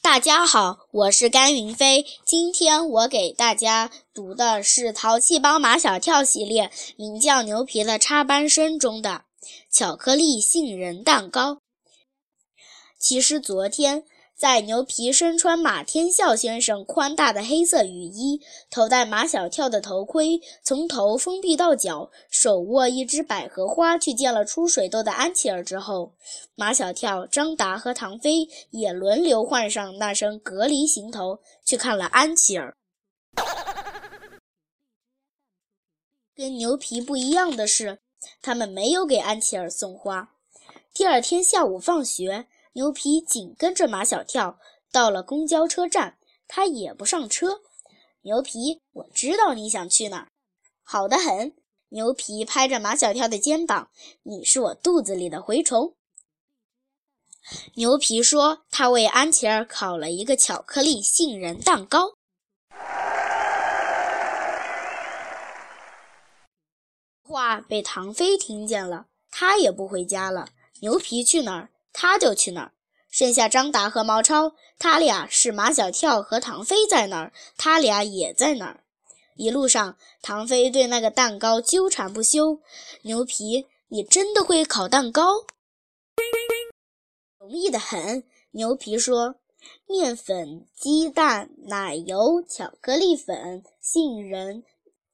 大家好，我是甘云飞。今天我给大家读的是《淘气包马小跳》系列名叫《牛皮的插班生》中的巧克力杏仁蛋糕。其实昨天。在牛皮身穿马天笑先生宽大的黑色雨衣，头戴马小跳的头盔，从头封闭到脚，手握一只百合花，去见了出水痘的安琪儿之后，马小跳、张达和唐飞也轮流换上那身隔离行头，去看了安琪儿。跟牛皮不一样的是，他们没有给安琪儿送花。第二天下午放学。牛皮紧跟着马小跳到了公交车站，他也不上车。牛皮，我知道你想去哪儿，好的很。牛皮拍着马小跳的肩膀：“你是我肚子里的蛔虫。”牛皮说：“他为安琪儿烤了一个巧克力杏仁蛋糕。”话被唐飞听见了，他也不回家了。牛皮去哪儿？他就去哪儿，剩下张达和毛超，他俩是马小跳和唐飞在哪儿，他俩也在哪儿。一路上，唐飞对那个蛋糕纠缠不休。牛皮，你真的会烤蛋糕？容易的很。牛皮说：面粉、鸡蛋、奶油、巧克力粉、杏仁、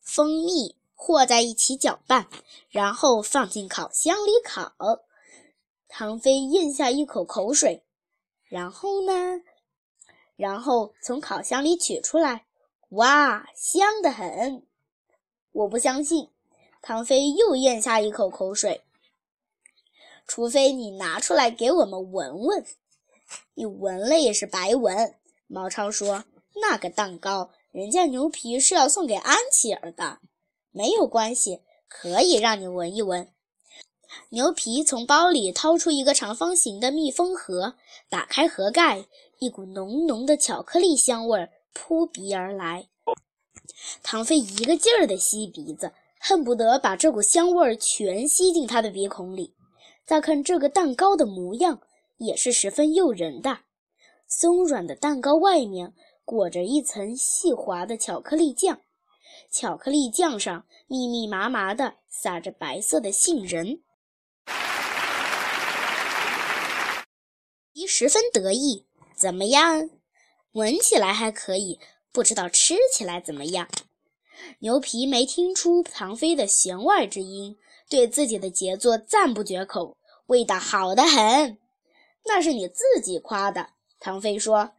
蜂蜜和在一起搅拌，然后放进烤箱里烤。唐飞咽下一口口水，然后呢？然后从烤箱里取出来，哇，香得很！我不相信。唐飞又咽下一口口水。除非你拿出来给我们闻闻，你闻了也是白闻。毛超说：“那个蛋糕，人家牛皮是要送给安琪儿的，没有关系，可以让你闻一闻。”牛皮从包里掏出一个长方形的密封盒，打开盒盖，一股浓浓的巧克力香味扑鼻而来。唐飞一个劲儿地吸鼻子，恨不得把这股香味全吸进他的鼻孔里。再看这个蛋糕的模样，也是十分诱人的。松软的蛋糕外面裹着一层细滑的巧克力酱，巧克力酱上密密麻麻地撒着白色的杏仁。十分得意，怎么样？闻起来还可以，不知道吃起来怎么样。牛皮没听出唐飞的弦外之音，对自己的杰作赞不绝口，味道好得很。那是你自己夸的。唐飞说：“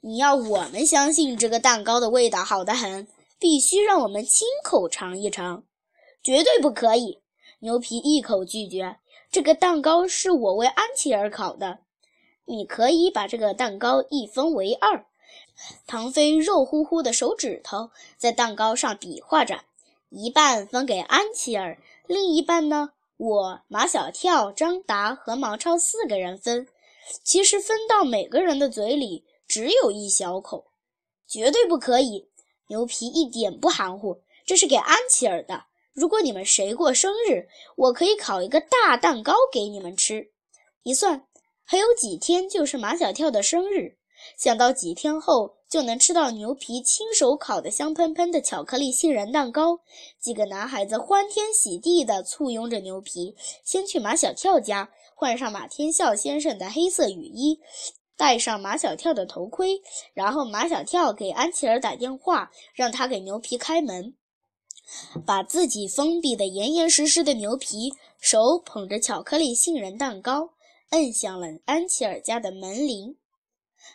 你要我们相信这个蛋糕的味道好得很，必须让我们亲口尝一尝。”绝对不可以！牛皮一口拒绝。这个蛋糕是我为安琪儿烤的。你可以把这个蛋糕一分为二。唐飞肉乎乎的手指头在蛋糕上比划着，一半分给安琪儿，另一半呢，我、马小跳、张达和毛超四个人分。其实分到每个人的嘴里只有一小口，绝对不可以。牛皮一点不含糊，这是给安琪儿的。如果你们谁过生日，我可以烤一个大蛋糕给你们吃。一算。还有几天就是马小跳的生日，想到几天后就能吃到牛皮亲手烤的香喷喷的巧克力杏仁蛋糕，几个男孩子欢天喜地地簇拥着牛皮，先去马小跳家换上马天笑先生的黑色雨衣，戴上马小跳的头盔，然后马小跳给安琪儿打电话，让他给牛皮开门，把自己封闭的严严实实的牛皮，手捧着巧克力杏仁蛋糕。摁响了安琪儿家的门铃，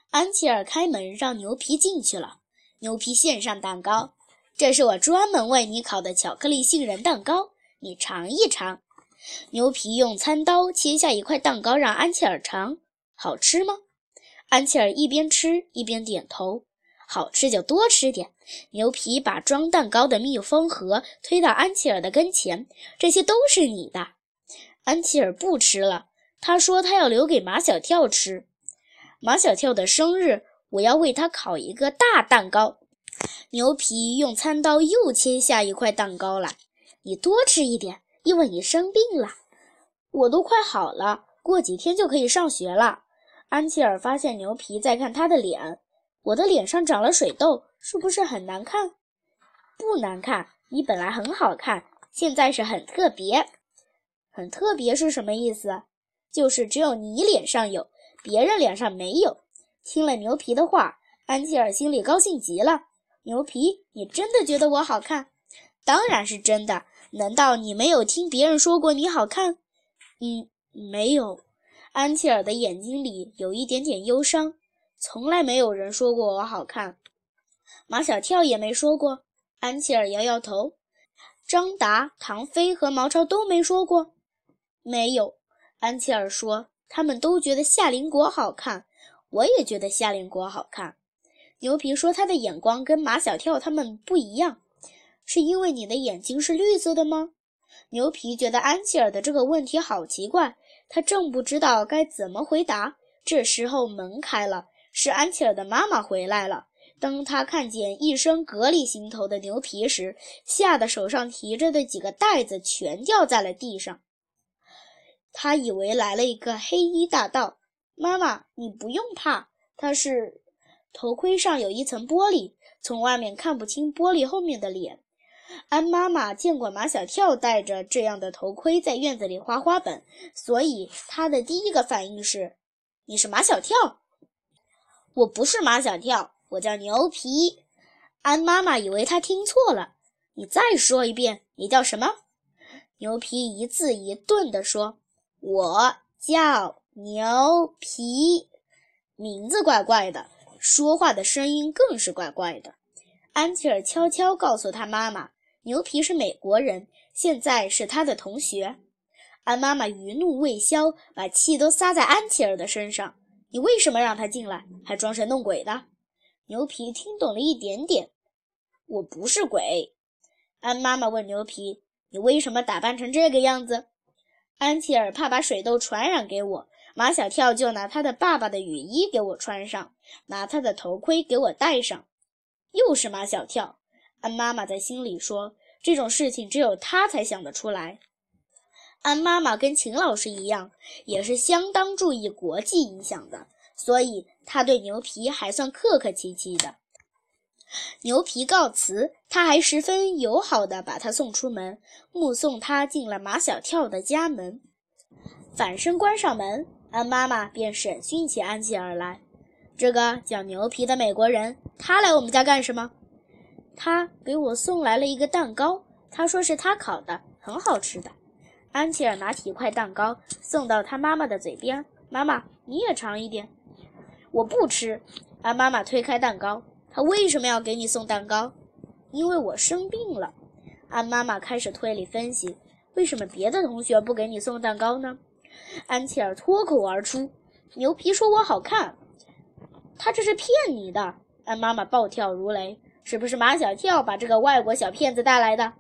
安琪儿开门让牛皮进去了。牛皮献上蛋糕，这是我专门为你烤的巧克力杏仁蛋糕，你尝一尝。牛皮用餐刀切下一块蛋糕让安琪儿尝，好吃吗？安琪儿一边吃一边点头，好吃就多吃点。牛皮把装蛋糕的密封盒推到安琪儿的跟前，这些都是你的。安琪儿不吃了。他说：“他要留给马小跳吃，马小跳的生日，我要为他烤一个大蛋糕。”牛皮用餐刀又切下一块蛋糕来，你多吃一点，因为你生病了。我都快好了，过几天就可以上学了。安琪儿发现牛皮在看他的脸。我的脸上长了水痘，是不是很难看？不难看，你本来很好看，现在是很特别。很特别是什么意思？就是只有你脸上有，别人脸上没有。听了牛皮的话，安琪儿心里高兴极了。牛皮，你真的觉得我好看？当然是真的。难道你没有听别人说过你好看？嗯，没有。安琪儿的眼睛里有一点点忧伤。从来没有人说过我好看，马小跳也没说过。安琪儿摇摇头。张达、唐飞和毛超都没说过。没有。安琪儿说，他们都觉得夏林果好看，我也觉得夏林果好看。牛皮说，他的眼光跟马小跳他们不一样，是因为你的眼睛是绿色的吗？牛皮觉得安琪儿的这个问题好奇怪，他正不知道该怎么回答。这时候门开了。是安琪儿的妈妈回来了。当她看见一身格里行头的牛皮时，吓得手上提着的几个袋子全掉在了地上。他以为来了一个黑衣大盗。妈妈，你不用怕，他是头盔上有一层玻璃，从外面看不清玻璃后面的脸。安妈妈见过马小跳戴着这样的头盔在院子里画花本，所以她的第一个反应是：“你是马小跳。”我不是马小跳，我叫牛皮。安妈妈以为他听错了，你再说一遍，你叫什么？牛皮一字一顿地说：“我叫牛皮。”名字怪怪的，说话的声音更是怪怪的。安琪儿悄悄告诉他妈妈：“牛皮是美国人，现在是他的同学。”安妈妈余怒未消，把气都撒在安琪儿的身上。你为什么让他进来，还装神弄鬼的？牛皮听懂了一点点。我不是鬼。安妈妈问牛皮：“你为什么打扮成这个样子？”安琪儿怕把水痘传染给我，马小跳就拿他的爸爸的雨衣给我穿上，拿他的头盔给我戴上。又是马小跳。安妈妈在心里说：“这种事情只有他才想得出来。”安妈妈跟秦老师一样，也是相当注意国际影响的，所以她对牛皮还算客客气气的。牛皮告辞，他还十分友好地把他送出门，目送他进了马小跳的家门。反身关上门，安妈妈便审讯起安琪儿来。这个叫牛皮的美国人，他来我们家干什么？他给我送来了一个蛋糕，他说是他烤的，很好吃的。安琪儿拿起一块蛋糕送到他妈妈的嘴边，妈妈你也尝一点。我不吃。安妈妈推开蛋糕，他为什么要给你送蛋糕？因为我生病了。安妈妈开始推理分析，为什么别的同学不给你送蛋糕呢？安琪儿脱口而出：“牛皮说我好看，他这是骗你的。”安妈妈暴跳如雷：“是不是马小跳把这个外国小骗子带来的？”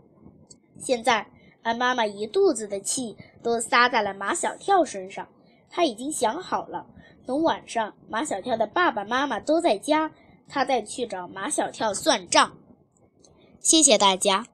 现在。安妈妈一肚子的气都撒在了马小跳身上，她已经想好了，等晚上马小跳的爸爸妈妈都在家，他再去找马小跳算账。谢谢大家。